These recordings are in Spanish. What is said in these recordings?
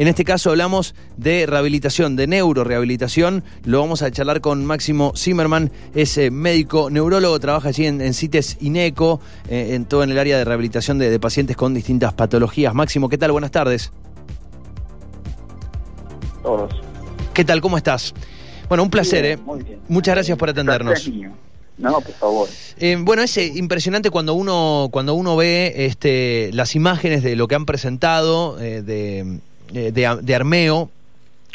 En este caso hablamos de rehabilitación, de neurorehabilitación. Lo vamos a charlar con Máximo Zimmerman, es eh, médico neurólogo, trabaja allí en, CITES INECO, eh, en todo en el área de rehabilitación de, pacientes con distintas patologías. Máximo, ¿qué tal? Buenas tardes. Todos. ¿Qué tal? ¿Cómo estás? Bueno, un placer, ¿eh? Muchas gracias por atendernos. No, por favor. Eh, bueno, es impresionante cuando uno, cuando uno ve este, las imágenes de lo que han presentado eh, de, de, Armeo,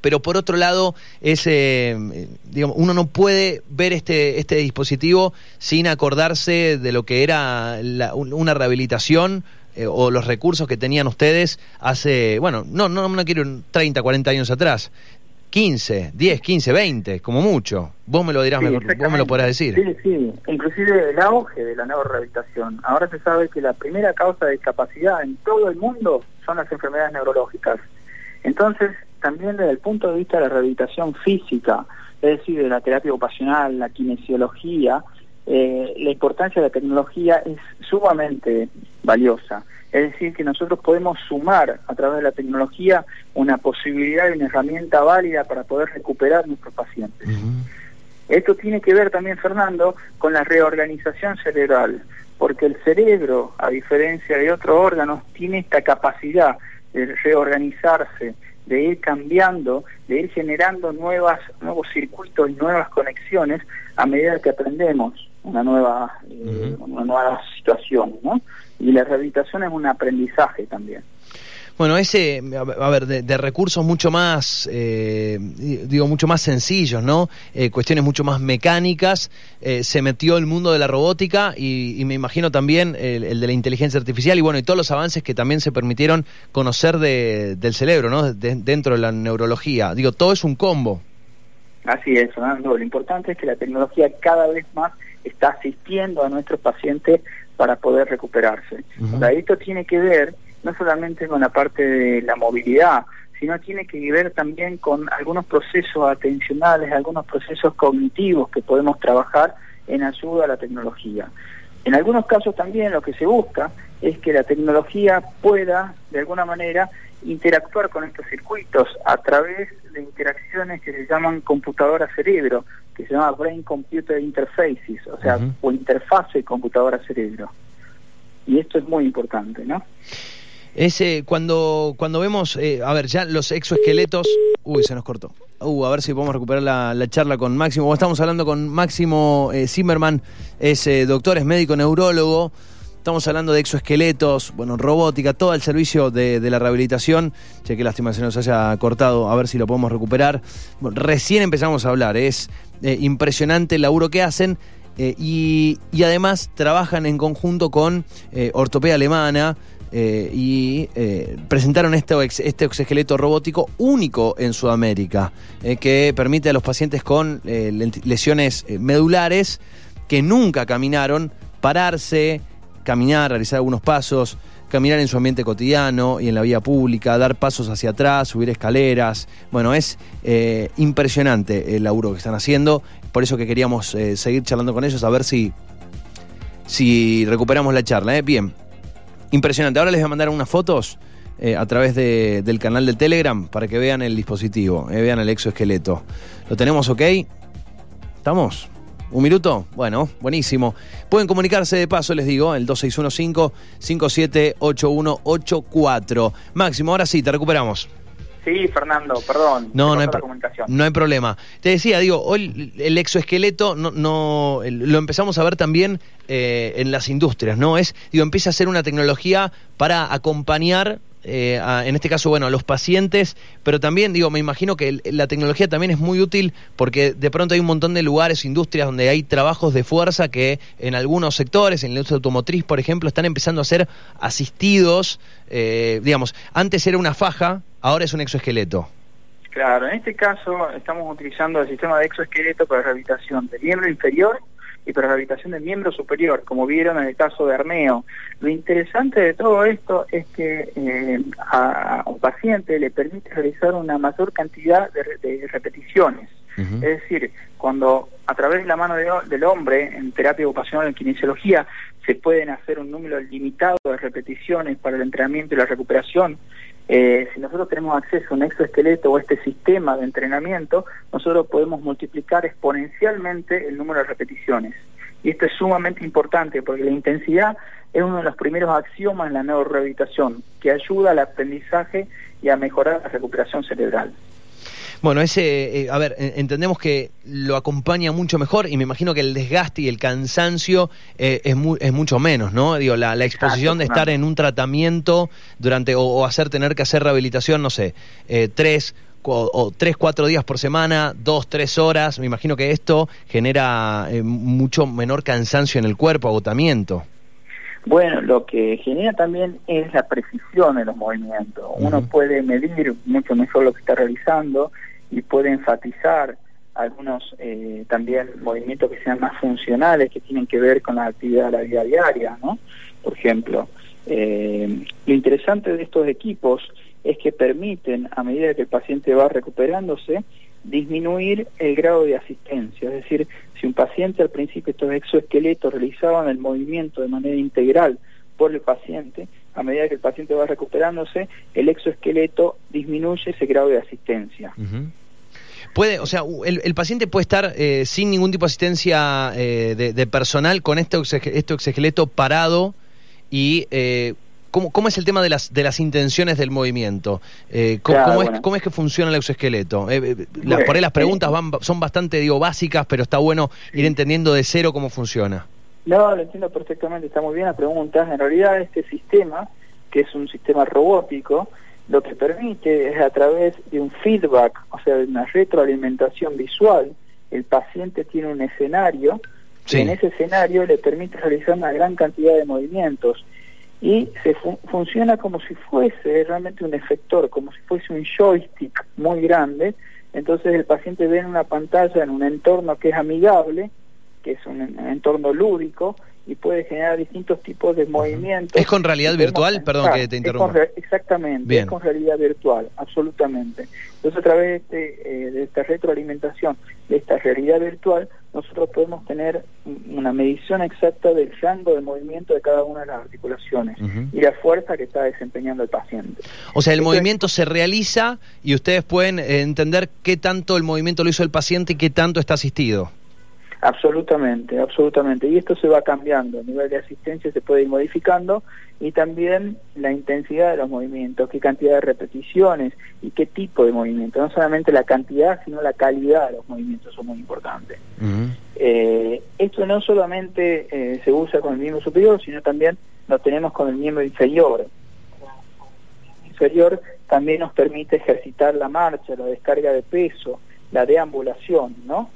pero por otro lado es digamos uno no puede ver este este dispositivo sin acordarse de lo que era una rehabilitación o los recursos que tenían ustedes hace bueno no no no quiero 30 40 años atrás 15, 10, 15, 20, como mucho. Vos me lo dirás mejor, vos me lo podrás decir. Sí, sí, inclusive el auge de la nueva rehabilitación. Ahora se sabe que la primera causa de discapacidad en todo el mundo son las enfermedades neurológicas. Entonces, también desde el punto de vista de la rehabilitación física, es decir, de la terapia ocupacional, la kinesiología, eh, la importancia de la tecnología es sumamente valiosa. Es decir, que nosotros podemos sumar a través de la tecnología una posibilidad y una herramienta válida para poder recuperar nuestros pacientes. Esto tiene que ver también, Fernando, con la reorganización cerebral, porque el cerebro, a diferencia de otros órganos, tiene esta capacidad de reorganizarse, de ir cambiando, de ir generando nuevas, nuevos circuitos y nuevas conexiones a medida que aprendemos una nueva, eh, una nueva situación, ¿no? Y la rehabilitación es un aprendizaje también. Bueno, ese, a ver, de, recursos mucho más, eh, digo, mucho más sencillos, ¿no? Eh, cuestiones mucho más mecánicas, se metió el mundo de la robótica y, me imagino también el, de la inteligencia artificial y bueno, y todos los avances que también se permitieron conocer del cerebro, ¿no? dentro de la neurología. Digo, todo es un combo. Así es, Fernando. Lo importante es que la tecnología cada vez más está asistiendo a nuestros pacientes para poder recuperarse. esto tiene que ver no solamente con la parte de la movilidad, sino tiene que ver también con algunos procesos atencionales, algunos procesos cognitivos que podemos trabajar en ayuda a la tecnología. En algunos casos también lo que se busca es que la tecnología pueda, de alguna manera, interactuar con estos circuitos a través de interacciones que se llaman computadora-cerebro, que se llama Brain Computer Interfaces, o sea, o interfase computadora-cerebro. Y esto es muy importante, ¿no? Ese, cuando, cuando vemos, eh, a ver, ya los exoesqueletos. Uy, se nos cortó. Uh, a ver si podemos recuperar la, charla con Máximo. Estamos hablando con Máximo eh, Zimmerman, es eh, doctor, es médico neurólogo. Estamos hablando de exoesqueletos, bueno, robótica, todo el servicio de, la rehabilitación. Che, qué lástima se nos haya cortado, a ver si lo podemos recuperar. recién empezamos a hablar, es eh, impresionante el laburo que hacen. Eh, y, además trabajan en conjunto con eh, Alemana y presentaron este, este exoesqueleto robótico único en Sudamérica, que permite a los pacientes con lesiones medulares que nunca caminaron pararse, caminar, realizar algunos pasos, caminar en su ambiente cotidiano y en la vía pública, dar pasos hacia atrás, subir escaleras. Bueno, es eh, impresionante el laburo que están haciendo. Por eso que queríamos eh, seguir charlando con ellos, a ver si, si recuperamos la charla. ¿eh? Bien, impresionante. Ahora les voy a mandar unas fotos a través del canal de Telegram para que vean el dispositivo, vean el exoesqueleto. ¿Lo tenemos ok? ¿Estamos? ¿Un minuto? Bueno, buenísimo. Pueden comunicarse de paso, les digo, el 2615-578184. Máximo, ahora sí, te recuperamos. Sí, Fernando, perdón. No, no hay, no hay, problema. Te decía, digo, hoy el exoesqueleto no, no lo empezamos a ver también eh, en las industrias, ¿no? Es, digo, empieza a ser una tecnología para acompañar eh, en este caso, bueno, a los pacientes, pero también, digo, me imagino que la tecnología también es muy útil porque de pronto hay un montón de lugares, industrias donde hay trabajos de fuerza que en algunos sectores, en la industria automotriz, por ejemplo, están empezando a ser asistidos, eh, digamos, antes era una faja, ahora es un exoesqueleto. Claro, en este caso estamos utilizando el sistema de exoesqueleto para rehabilitación del miembro inferior y para rehabilitación del miembro superior, como vieron en el caso de Armeo. Lo interesante de todo esto es que eh, a, un paciente le permite realizar una mayor cantidad de, repeticiones. Es decir, cuando a través de la mano del hombre, en terapia ocupacional, en kinesiología, se pueden hacer un número limitado de repeticiones para el entrenamiento y la recuperación, Eh, si nosotros tenemos acceso a un exoesqueleto o este sistema de entrenamiento, nosotros podemos multiplicar exponencialmente el número de repeticiones. Y esto es sumamente importante porque la intensidad es uno de los primeros axiomas en la neurorehabilitación, que ayuda al aprendizaje y a mejorar la recuperación cerebral. Bueno, ese, eh, a ver, entendemos que lo acompaña mucho mejor y me imagino que el desgaste y el cansancio eh, es, es mucho menos, ¿no? Digo, la, exposición de estar en un tratamiento durante, o, hacer, tener que hacer rehabilitación, no sé, eh, tres o, tres, cuatro días por semana, dos, tres horas, me imagino que esto genera mucho menor cansancio en el cuerpo, agotamiento. Bueno, lo que genera también es la precisión en los movimientos. Uno puede medir mucho mejor lo que está realizando y puede enfatizar algunos eh, también movimientos que sean más funcionales, que tienen que ver con la actividad de la vida diaria, ¿no? Por ejemplo, eh, lo interesante de estos equipos es que permiten, a medida que el paciente va recuperándose, disminuir el grado de asistencia. Es decir, si un paciente al principio estos exoesqueletos realizaban el movimiento de manera integral por el paciente, a medida que el paciente va recuperándose, el exoesqueleto disminuye ese grado de asistencia. Puede, o sea, el, paciente puede estar eh, sin ningún tipo de asistencia eh, de, personal con este, este exoesqueleto parado y eh, ¿Cómo, es el tema de las, de las intenciones del movimiento? Eh, ¿cómo, es, que funciona el exoesqueleto? Eh, eh, las, por ahí las preguntas van, son bastante digo, básicas, pero está bueno ir entendiendo de cero cómo funciona. No, lo entiendo perfectamente, está muy bien la pregunta. En realidad este sistema, que es un sistema robótico, lo que permite es a través de un feedback, o sea, de una retroalimentación visual, el paciente tiene un escenario, en ese escenario le permite realizar una gran cantidad de movimientos y se funciona como si fuese realmente un efector, como si fuese un joystick muy grande. Entonces el paciente ve en una pantalla, en un entorno que es amigable, que es un entorno lúdico, y puede generar distintos tipos de movimientos. ¿Es con realidad virtual? Perdón que te interrumpa. exactamente, es con realidad virtual, absolutamente. Entonces a través de, este, eh, de esta retroalimentación, de esta realidad virtual, nosotros podemos tener una medición exacta del rango de movimiento de cada una de las articulaciones y la fuerza que está desempeñando el paciente. O sea, el movimiento se realiza y ustedes pueden entender qué tanto el movimiento lo hizo el paciente y qué tanto está asistido. Absolutamente, absolutamente. Y esto se va cambiando, el nivel de asistencia se puede ir modificando y también la intensidad de los movimientos, qué cantidad de repeticiones y qué tipo de movimiento. No solamente la cantidad, sino la calidad de los movimientos son muy importantes. Eh, esto no solamente eh, se usa con el miembro superior, sino también lo tenemos con el miembro inferior. El inferior también nos permite ejercitar la marcha, la descarga de peso, la deambulación, ¿no?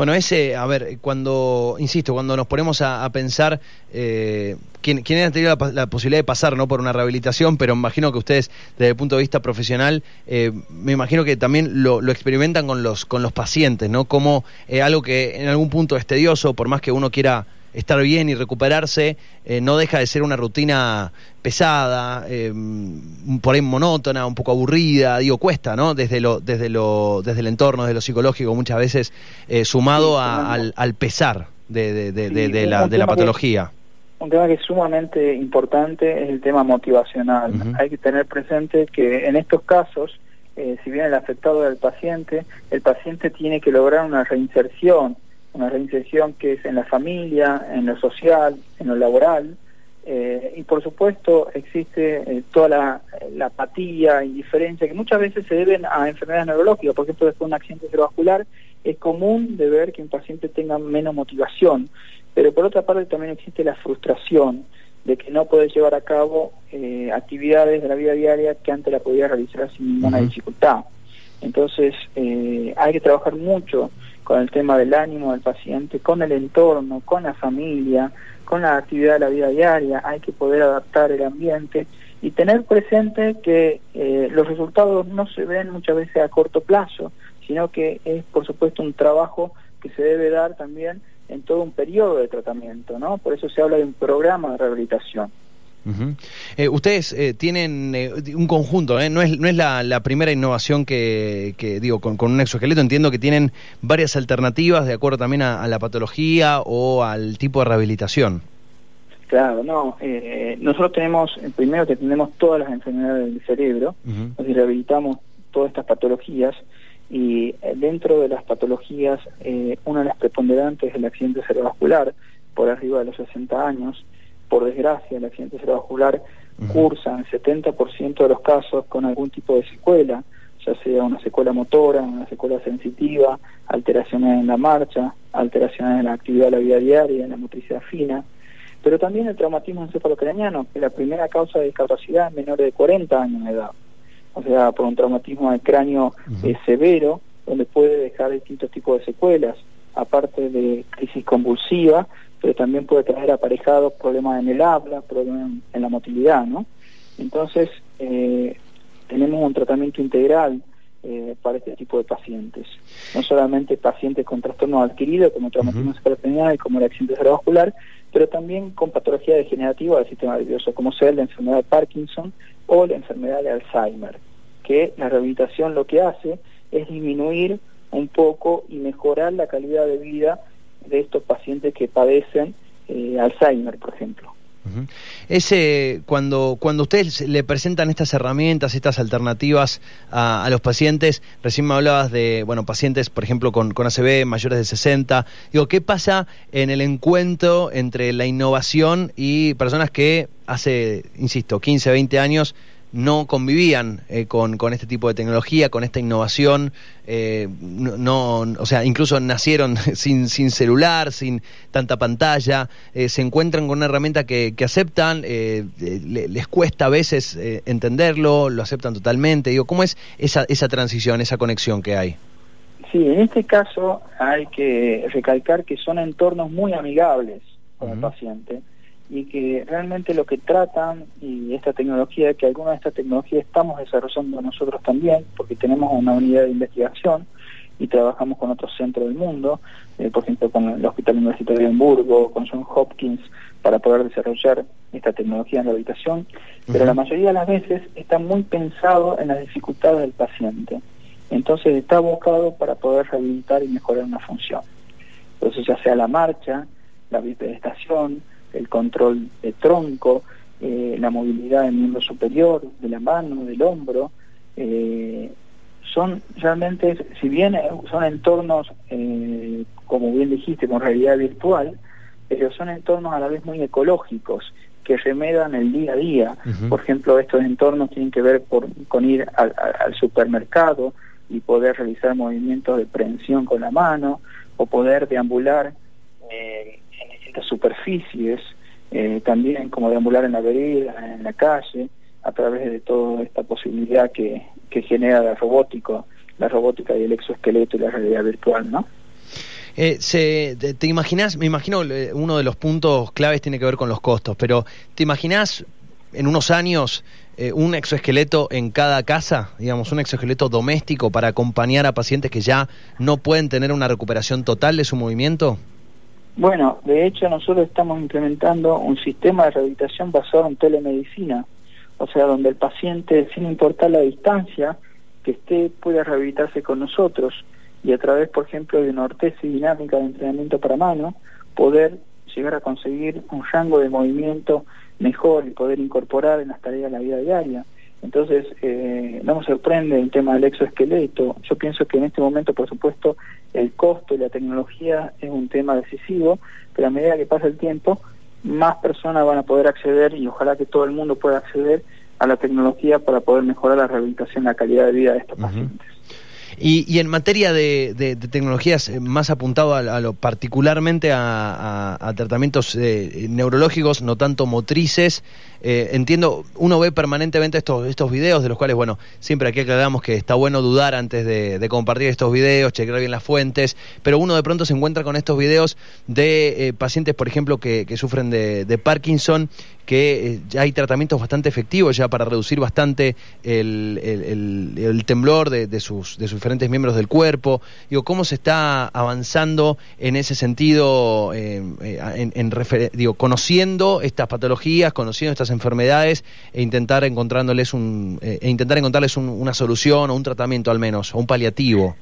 Bueno, ese, a ver, cuando, insisto, cuando nos ponemos a, pensar, eh, ¿quién, quién ha tenido la, posibilidad de pasar no por una rehabilitación, pero imagino que ustedes, desde el punto de vista profesional, eh, me imagino que también lo, experimentan con los, con los pacientes, ¿no? Como eh, algo que en algún punto es tedioso, por más que uno quiera estar bien y recuperarse, eh, no deja de ser una rutina pesada, eh, por ahí monótona, un poco aburrida, digo, cuesta, ¿no? Desde lo, desde lo, desde el entorno, desde lo psicológico, muchas veces eh, sumado al, al, pesar de, de, la, de la patología. un tema que es sumamente importante es el tema motivacional. Hay que tener presente que en estos casos, si bien el afectado es el paciente, el paciente tiene que lograr una reinserción una reinserción que es en la familia, en lo social, en lo laboral, eh, y por supuesto existe eh, toda la, la, apatía, indiferencia, que muchas veces se deben a enfermedades neurológicas, por ejemplo, después de un accidente cerebrovascular, es común de ver que un paciente tenga menos motivación, pero por otra parte también existe la frustración de que no puede llevar a cabo eh, actividades de la vida diaria que antes la podía realizar sin ninguna dificultad. Entonces hay que trabajar mucho con el tema del ánimo del paciente, con el entorno, con la familia, con la actividad de la vida diaria, hay que poder adaptar el ambiente y tener presente que eh, los resultados no se ven muchas veces a corto plazo, sino que es por supuesto un trabajo que se debe dar también en todo un periodo de tratamiento, ¿no? Por eso se habla de un programa de rehabilitación. Eh, ustedes eh, tienen eh, un conjunto, no es, no es la, primera innovación que, digo, con, un exoesqueleto, entiendo que tienen varias alternativas de acuerdo también a, la patología o al tipo de rehabilitación. Claro, no. Eh, nosotros tenemos, primero que tenemos todas las enfermedades del cerebro, uh rehabilitamos todas estas patologías y eh, dentro de las patologías, eh, una de las preponderantes es el accidente cerebrovascular, por arriba de los 60 años. Por desgracia, el accidente cerebrovascular cursa en 70% de los casos con algún tipo de secuela, ya sea una secuela motora, una secuela sensitiva, alteraciones en la marcha, alteraciones en la actividad de la vida diaria, en la motricidad fina. Pero también el traumatismo encefalocraniano, que es la primera causa de discapacidad en menores de 40 años de edad. O sea, por un traumatismo de cráneo eh, severo, donde puede dejar distintos tipos de secuelas, aparte de crisis convulsiva, pero también puede traer aparejados problemas en el habla, problemas en la motilidad, ¿no? Entonces, eh, tenemos un tratamiento integral eh, para este tipo de pacientes. No solamente pacientes con trastornos adquiridos como traumatismo uh y como el accidente cerebrovascular, pero también con patología degenerativa del sistema nervioso, como sea la enfermedad de Parkinson o la enfermedad de Alzheimer, que la rehabilitación lo que hace es disminuir un poco y mejorar la calidad de vida de estos pacientes que padecen eh, Alzheimer, por ejemplo. Ese, cuando, cuando ustedes le presentan estas herramientas, estas alternativas a, los pacientes, recién me hablabas de, bueno, pacientes, por ejemplo, con, con ACV mayores de 60, digo, ¿qué pasa en el encuentro entre la innovación y personas que hace, insisto, 15, 20 años no convivían eh, con, con, este tipo de tecnología, con esta innovación, eh, no, o sea, incluso nacieron sin, sin celular, sin tanta pantalla, eh, se encuentran con una herramienta que, que aceptan, les cuesta a veces entenderlo, lo aceptan totalmente. Digo, ¿cómo es esa, esa transición, esa conexión que hay? Sí, en este caso hay que recalcar que son entornos muy amigables con el paciente y que realmente lo que tratan y esta tecnología, que alguna de estas tecnologías estamos desarrollando nosotros también, porque tenemos una unidad de investigación y trabajamos con otros centros del mundo, eh, por ejemplo con el Hospital Universitario de Hamburgo, con John Hopkins, para poder desarrollar esta tecnología en la habitación, pero la mayoría de las veces está muy pensado en las dificultades del paciente. Entonces está abocado para poder rehabilitar y mejorar una función. Entonces ya sea la marcha, la bipedestación, el control de tronco, eh, la movilidad del miembro superior, de la mano, del hombro. Eh, son realmente, si bien son entornos, eh, como bien dijiste, con realidad virtual, pero son entornos a la vez muy ecológicos que remedan el día a día. Por ejemplo, estos entornos tienen que ver por, con ir al, al supermercado y poder realizar movimientos de prehensión con la mano o poder deambular eh, distintas superficies, eh, también como deambular en la vereda, en la calle, a través de toda esta posibilidad que, que genera la robótica, la robótica y el exoesqueleto y la realidad virtual, ¿no? Eh, se, te, imaginas, me imagino eh, uno de los puntos claves tiene que ver con los costos, pero ¿te imaginas en unos años un exoesqueleto en cada casa, digamos, un exoesqueleto doméstico para acompañar a pacientes que ya no pueden tener una recuperación total de su movimiento? Bueno, de hecho nosotros estamos implementando un sistema de rehabilitación basado en telemedicina, o sea, donde el paciente, sin importar la distancia que esté, pueda rehabilitarse con nosotros y a través, por ejemplo, de una ortesis dinámica de entrenamiento para mano, poder llegar a conseguir un rango de movimiento mejor y poder incorporar en las tareas de la vida diaria. Entonces, eh, no me sorprende el tema del exoesqueleto. Yo pienso que en este momento, por supuesto, el costo y la tecnología es un tema decisivo, pero a medida que pasa el tiempo, más personas van a poder acceder y ojalá que todo el mundo pueda acceder a la tecnología para poder mejorar la rehabilitación y la calidad de vida de estos pacientes. Y, en materia de, tecnologías eh, más apuntado a, lo particularmente a, tratamientos eh, neurológicos, no tanto motrices, eh, entiendo, uno ve permanentemente estos, estos videos de los cuales, bueno, siempre aquí aclaramos que está bueno dudar antes de, compartir estos videos, chequear bien las fuentes, pero uno de pronto se encuentra con estos videos de pacientes, por ejemplo, que, sufren de, Parkinson, que ya hay tratamientos bastante efectivos ya para reducir bastante el, temblor de, sus, de sus diferentes miembros del cuerpo. Digo, ¿cómo se está avanzando en ese sentido, eh, en, digo, conociendo estas patologías, conociendo estas enfermedades e intentar encontrándoles un, eh, e intentar encontrarles una solución o un tratamiento al menos, o un paliativo?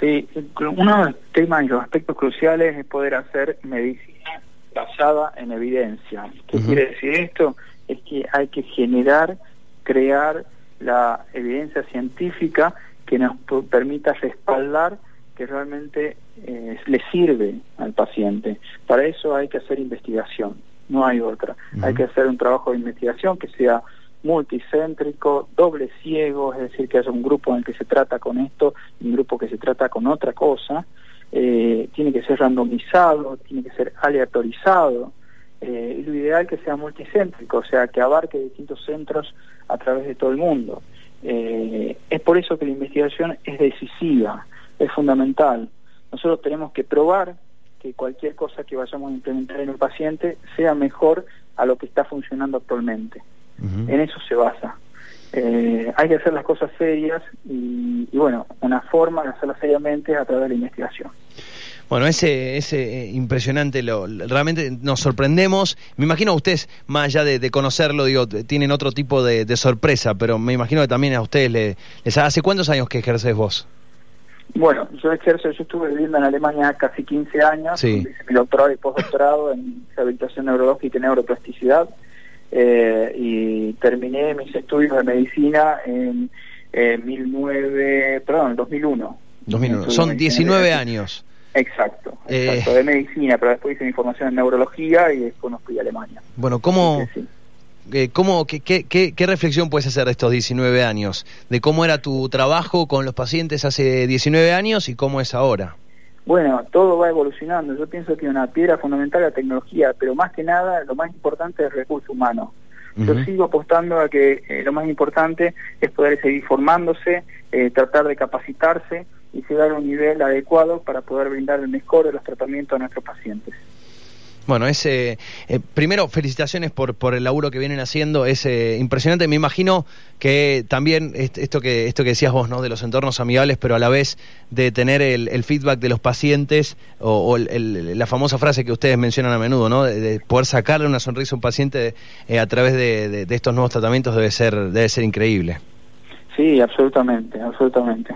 Sí, uno de los temas y los aspectos cruciales es poder hacer medicina basada en evidencia. ¿Qué quiere decir esto? Es que hay que generar, crear la evidencia científica que nos permita respaldar que realmente eh, le sirve al paciente. Para eso hay que hacer investigación, no hay otra. Hay que hacer un trabajo de investigación que sea multicéntrico, doble ciego, es decir, que haya un grupo en el que se trata con esto y un grupo que se trata con otra cosa. Eh, tiene que ser randomizado, tiene que ser aleatorizado. Eh, lo ideal que sea multicéntrico, o sea, que abarque distintos centros a través de todo el mundo. Eh, es por eso que la investigación es decisiva, es fundamental. Nosotros tenemos que probar que cualquier cosa que vayamos a implementar en un paciente sea mejor a lo que está funcionando actualmente. En eso se basa. Eh, hay que hacer las cosas serias y, y, bueno, una forma de hacerlas seriamente es a través de la investigación. Bueno, ese, ese eh, impresionante, lo, realmente nos sorprendemos. Me imagino a ustedes, más allá de, conocerlo, digo, tienen otro tipo de, sorpresa, pero me imagino que también a ustedes les, les ¿Hace cuántos años que ejerces vos? Bueno, yo ejerzo, yo estuve viviendo en Alemania casi 15 años, sí. mi doctorado y postdoctorado en rehabilitación neurológica y neuroplasticidad. Eh, y terminé mis estudios de medicina en eh, 2009, perdón, 2001. 2001. Son 19 años. Exacto, eh, exacto, de medicina, pero después hice mi formación en neurología y después nos fui a Alemania. Bueno, ¿cómo, eh, ¿cómo qué, qué, qué, reflexión puedes hacer de estos 19 años? De cómo era tu trabajo con los pacientes hace 19 años y cómo es ahora. Bueno, todo va evolucionando. Yo pienso que una piedra fundamental es la tecnología, pero más que nada lo más importante es el recurso humano. Yo sigo apostando a que eh, lo más importante es poder seguir formándose, eh, tratar de capacitarse y llegar a un nivel adecuado para poder brindar el mejor de los tratamientos a nuestros pacientes. Bueno, es, eh, primero, felicitaciones por, por el laburo que vienen haciendo, es eh, impresionante. Me imagino que también esto que, esto que decías vos, ¿no? De los entornos amigables, pero a la vez de tener el, feedback de los pacientes o, la famosa frase que ustedes mencionan a menudo, ¿no? De, poder sacarle una sonrisa a un paciente eh, a través de, de, estos nuevos tratamientos debe ser, debe ser increíble. Sí, absolutamente, absolutamente.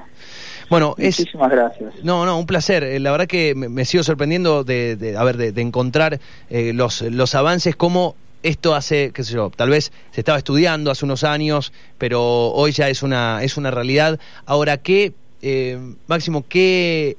Bueno, Muchísimas gracias. No, no, un placer. Eh, la verdad que me, sigo sorprendiendo de, de, a ver, de, encontrar eh, los, los avances, cómo esto hace, qué sé yo, tal vez se estaba estudiando hace unos años, pero hoy ya es una, es una realidad. Ahora, ¿qué, eh, Máximo, qué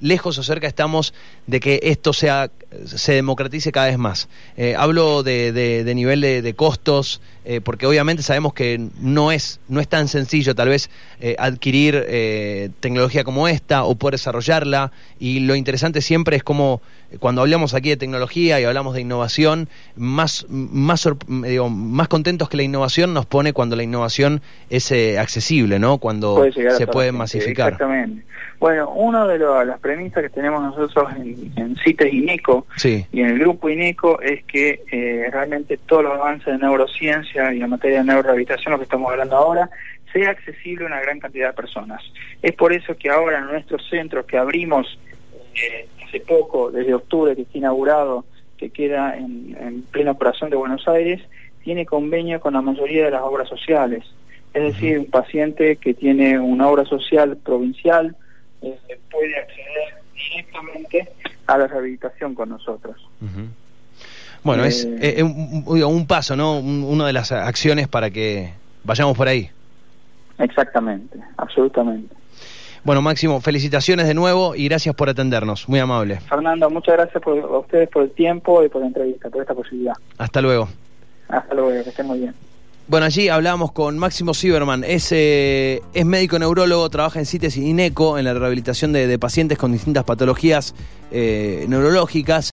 lejos o cerca estamos de que esto sea se democratice cada vez más. Eh, hablo de, de, nivel de, costos, eh, porque obviamente sabemos que no es, no es tan sencillo tal vez eh, adquirir tecnología como esta o poder desarrollarla. Y lo interesante siempre es como cuando hablamos aquí de tecnología y hablamos de innovación, más, más, digo, más contentos que la innovación nos pone cuando la innovación es accesible, ¿no? Cuando se puede masificar. Exactamente. Bueno, una de las premisas que tenemos nosotros en, en CITES y NICO y en el grupo INECO es que eh, realmente todos los avances de neurociencia y en materia de neurorehabilitación, lo que estamos hablando ahora, sea accesible a una gran cantidad de personas. Es por eso que ahora en nuestros centros que abrimos eh, hace poco, desde octubre que está inaugurado, que queda en, en pleno corazón de Buenos Aires, tiene convenio con la mayoría de las obras sociales. Es decir, un paciente que tiene una obra social provincial, eh, puede acceder directamente a la rehabilitación con nosotros. Bueno, es, eh, un, paso, ¿no? una de las acciones para que vayamos por ahí. Exactamente, absolutamente. Bueno, Máximo, felicitaciones de nuevo y gracias por atendernos. Muy amable. Fernando, muchas gracias por, a ustedes por el tiempo y por la entrevista, por esta posibilidad. Hasta luego. Hasta luego, que estén muy bien. Bueno, allí hablamos con Máximo Sieberman, es, eh, es médico neurólogo, trabaja en CITES y INECO en la rehabilitación de, pacientes con distintas patologías eh, neurológicas.